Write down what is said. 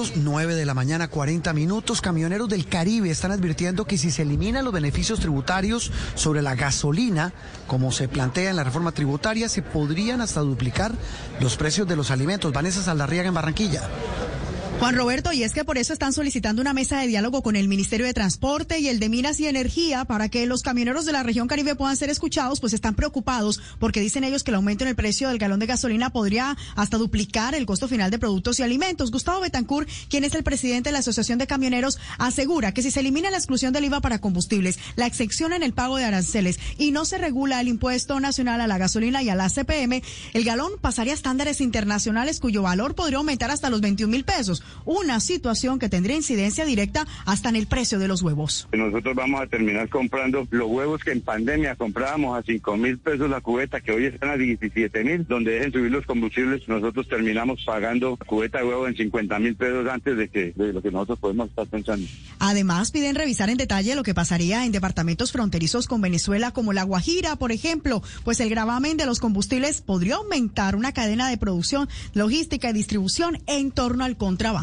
minutos, 9 de la mañana, 40 minutos. Camioneros del Caribe están advirtiendo que si se eliminan los beneficios tributarios sobre la gasolina, como se plantea en la reforma tributaria, se podrían hasta duplicar los precios de los alimentos. Vanessa Saldarriaga en Barranquilla. Juan Roberto, y es que por eso están solicitando una mesa de diálogo con el Ministerio de Transporte y el de Minas y Energía para que los camioneros de la región Caribe puedan ser escuchados, pues están preocupados porque dicen ellos que el aumento en el precio del galón de gasolina podría hasta duplicar el costo final de productos y alimentos. Gustavo Betancourt, quien es el presidente de la Asociación de Camioneros, asegura que si se elimina la exclusión del IVA para combustibles, la excepción en el pago de aranceles y no se regula el impuesto nacional a la gasolina y a la CPM, el galón pasaría a estándares internacionales cuyo valor podría aumentar hasta los 21 mil pesos una situación que tendría incidencia directa hasta en el precio de los huevos. Nosotros vamos a terminar comprando los huevos que en pandemia comprábamos a 5 mil pesos la cubeta, que hoy están a 17 mil, donde dejen subir los combustibles, nosotros terminamos pagando cubeta de huevo en 50 mil pesos antes de, que, de lo que nosotros podemos estar pensando. Además, piden revisar en detalle lo que pasaría en departamentos fronterizos con Venezuela, como La Guajira, por ejemplo, pues el gravamen de los combustibles podría aumentar una cadena de producción, logística y distribución en torno al contrabando.